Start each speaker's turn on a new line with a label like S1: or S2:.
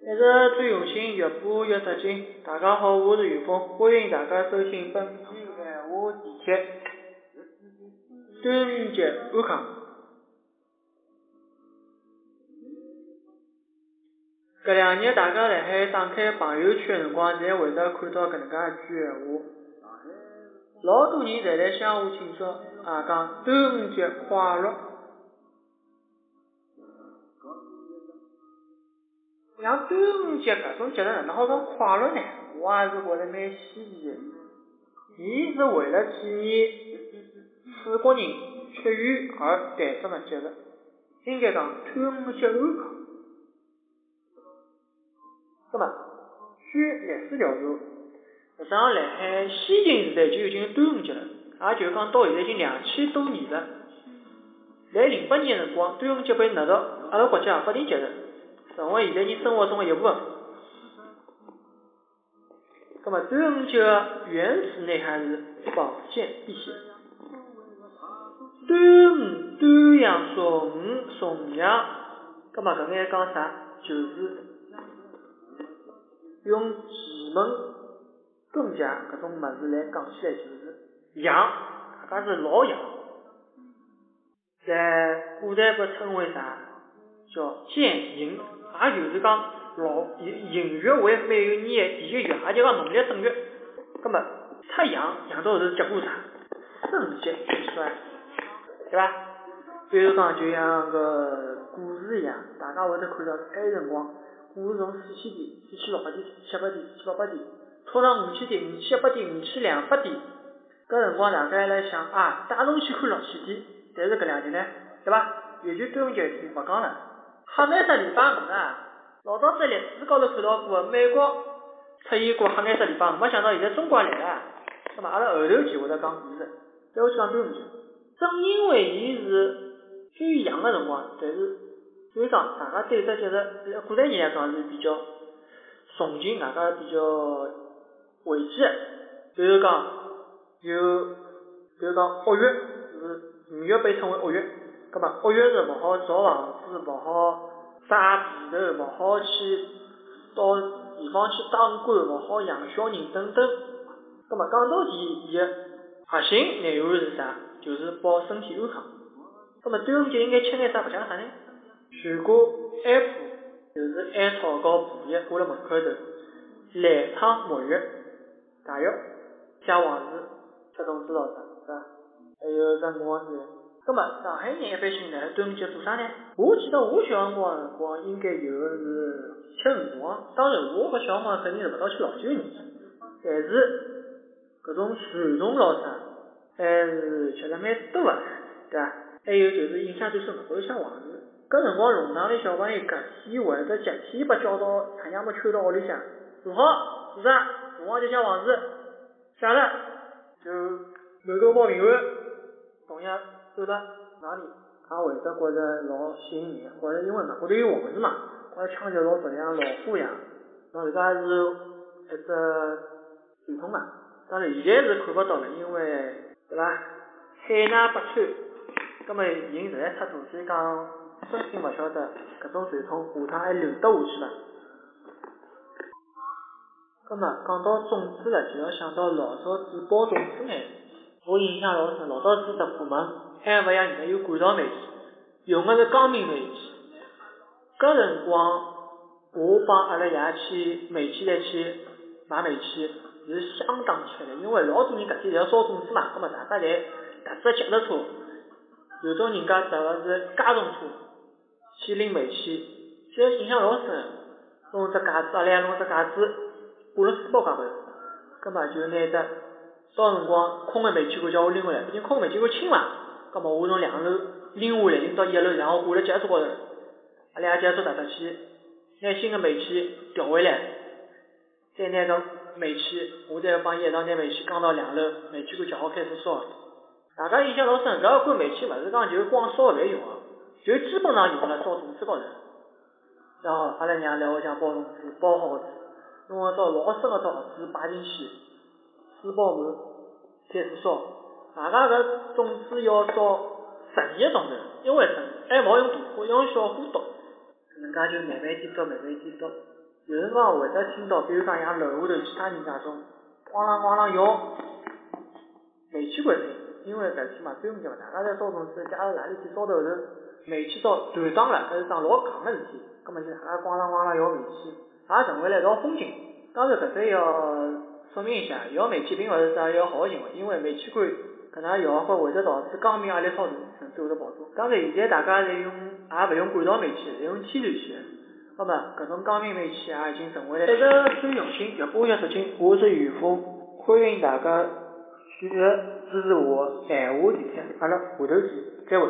S1: 一直最用心，越播越得劲。大家好，我是于峰，欢迎大家收听本期闲话地铁。端午节安康。搿两日大家辣海打开朋友圈辰光，侪会得看到搿能介一句闲话，老多人侪辣相互庆祝，啊讲端午节快乐。像端午节搿种节日哪能好讲快乐呢？我也是觉着蛮稀奇的。伊是为了纪念楚国人屈原而诞生的节日，应该讲端午节安康。那么，据历史调查，实际上辣海先秦时代就已经有端午节了，也就讲到现在已经两千多年了。在零八年辰光，端午节被纳入阿拉国家法定节日。成为现在人生活中的一部分。那么端午节原始内涵是保健辟邪。端午、端阳、重五、重阳，那么搿眼讲啥？就是用奇门遁甲搿种物事来讲起来，就是阳，大家是老阳，在古代被称为啥？叫健阴。也就是讲，老寅寅月为每一年的第一月，也就讲农历正月。葛末太阳阳到后头结果啥？肾结血衰，对伐？比如讲，就像个股市一样，大家会得看到，埃辰光股市从四千点、四千六百点、四千七百点、四千八百点，冲上五千点、五千一百点、五千两百点。搿辰光大家还辣想啊，带侬去看六千点。但是搿两天呢，对伐？尤其端午节一天，勿讲了。黑颜色礼拜五啊，老早子历史高头看到过，美国出现过黑颜色礼拜五，没想到现在中国也来了。那么阿拉后头就会得讲故事，再下去讲端午节。正因为伊是最阳个辰光，但是所以讲大家对这节日，古代人来讲是比较崇敬，大家比较讳忌。比如讲有，比如讲恶月是五月被称为恶月。葛末恶月是勿好造房子，勿好啥被头，勿好去到地方去当官，勿好养小人等等。葛末讲到底，伊个核心内涵是啥？就是保身体安康。葛末端午节应该吃眼啥？勿吃眼啥呢？全国艾铺就是艾草和蒲叶挂辣门口头，兰汤沐浴、大浴、写黄字、吃粽子咯啥，是伐？还有吃五黄子。那么上海人一般性呢，端午节做啥呢？我记得我小辰光辰光应该有个是吃鱼黄，当然我搿小辰光肯定是勿到吃老酒人，但是搿种传统老啥，还是吃了蛮多的，对伐？还有就是印象最深，会写黄字。搿辰光弄堂里小朋友隔天或者集体被叫到太阳没穿到屋里向，做好做啥？辰光就写黄字，写了就满头报平安，同样。走到哪里，也会得觉着老吸引人，或者因为外国头有王字嘛，觉着枪械老质量，老虎一样，那自家是一只传统嘛。当然现在是看不到了，因为对伐？海纳百川，葛末人实在太多，所以讲真心勿晓得搿种传统下趟还留得下去伐？葛末讲到粽子了，就要想到老早子包粽子呢，我印象老深，老早子十部门。还勿像现在有管道煤气，用的是钢明煤气。搿辰光，我帮阿拉爷去煤气站去买煤气，是相当吃力，因为老多人搿天侪要烧粽子嘛，葛末大家侪踏着脚踏车，有种人家踏个是家用车去拎煤气，就印象老深。弄只架子，阿拉爷弄只架子挂辣书包高头，葛末就拿只烧辰光空个煤气罐叫我拎回来，毕竟空煤气罐轻嘛。葛末我从两楼拎下来，拎到一楼，然后挂辣脚车高头，阿拉脚车踏踏去，拿新个煤气调回来，再拿个煤气，我再帮伊一道拿煤气扛到两楼，煤气罐调好开始烧。大家印象老深，搿个罐煤气勿是讲就光烧饭用个，就基本上用辣烧粽子高头。然后阿拉娘来屋里向包粽子，包好子，弄个只老深个只盒子摆进去，水包满，开始烧。大家搿粽子要烧十二个钟头，因为什？还勿好用大火，要用小火烧，搿能介就慢慢点烧，慢慢点烧。有辰光会得听到，比如讲像楼下头其他人家种咣啷咣啷摇煤气罐声，因为搿天嘛端午节嘛，大家在烧粽子，假如哪里天烧头后头煤气灶断档了，搿是桩老戆个事体，葛末就大家咣啷咣啷摇煤气，也成为了一道风景。当然搿只要说明一下，摇煤气并勿是啥一个好行为，因为煤气罐搿能摇法会得导致钢面压力超大，甚至会得爆炸。当然现在大家侪用也勿用管道煤气，侪用天然气。那么搿种钢面煤气也已经成为了一直最用心、越播越出镜。我是于峰，欢迎大家继续支持我闲话电台，阿拉下头见，再会。